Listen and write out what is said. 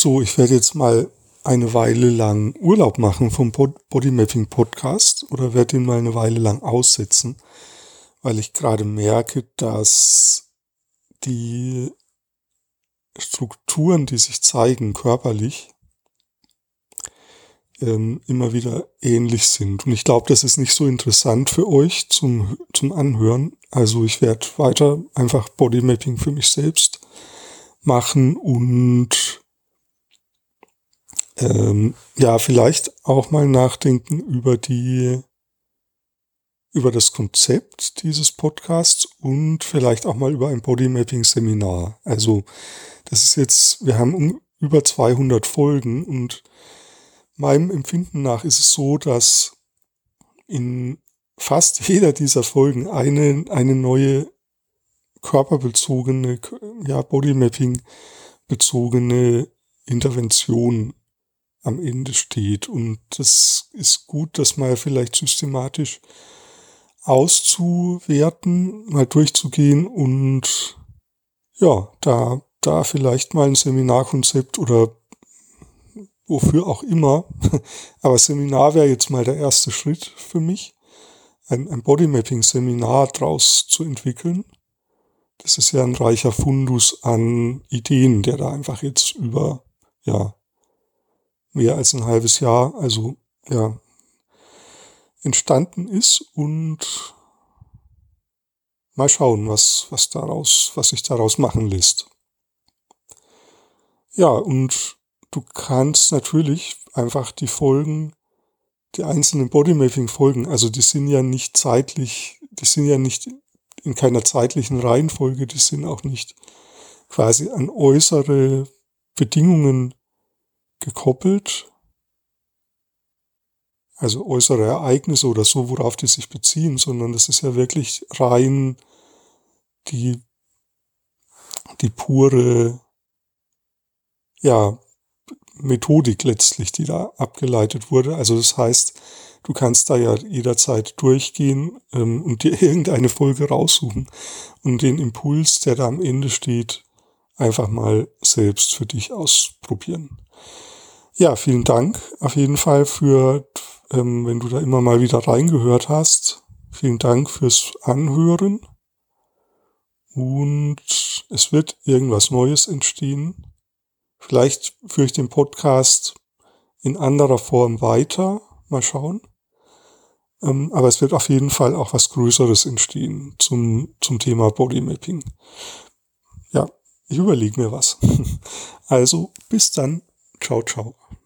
so, ich werde jetzt mal eine Weile lang Urlaub machen vom Bodymapping Podcast oder werde ihn mal eine Weile lang aussetzen, weil ich gerade merke, dass die Strukturen, die sich zeigen körperlich, ähm, immer wieder ähnlich sind. Und ich glaube, das ist nicht so interessant für euch zum, zum Anhören. Also ich werde weiter einfach Bodymapping für mich selbst machen und ähm, ja, vielleicht auch mal nachdenken über die, über das Konzept dieses Podcasts und vielleicht auch mal über ein Bodymapping-Seminar. Also, das ist jetzt, wir haben um, über 200 Folgen und meinem Empfinden nach ist es so, dass in fast jeder dieser Folgen eine, eine neue körperbezogene, ja, Bodymapping bezogene Intervention am Ende steht. Und das ist gut, das mal vielleicht systematisch auszuwerten, mal durchzugehen und ja, da, da vielleicht mal ein Seminarkonzept oder wofür auch immer. Aber Seminar wäre jetzt mal der erste Schritt für mich, ein, ein Bodymapping-Seminar draus zu entwickeln. Das ist ja ein reicher Fundus an Ideen, der da einfach jetzt über, ja, mehr als ein halbes Jahr, also ja, entstanden ist und mal schauen, was, was daraus, was sich daraus machen lässt. Ja, und du kannst natürlich einfach die Folgen, die einzelnen Bodymapping-Folgen, also die sind ja nicht zeitlich, die sind ja nicht in keiner zeitlichen Reihenfolge, die sind auch nicht quasi an äußere Bedingungen gekoppelt, also äußere Ereignisse oder so, worauf die sich beziehen, sondern das ist ja wirklich rein die, die pure, ja, Methodik letztlich, die da abgeleitet wurde. Also das heißt, du kannst da ja jederzeit durchgehen ähm, und dir irgendeine Folge raussuchen und den Impuls, der da am Ende steht, einfach mal selbst für dich ausprobieren. Ja, vielen Dank auf jeden Fall für, ähm, wenn du da immer mal wieder reingehört hast. Vielen Dank fürs Anhören. Und es wird irgendwas Neues entstehen. Vielleicht führe ich den Podcast in anderer Form weiter. Mal schauen. Ähm, aber es wird auf jeden Fall auch was Größeres entstehen zum, zum Thema Bodymapping. Ja, ich überlege mir was. Also bis dann. Ciao, ciao.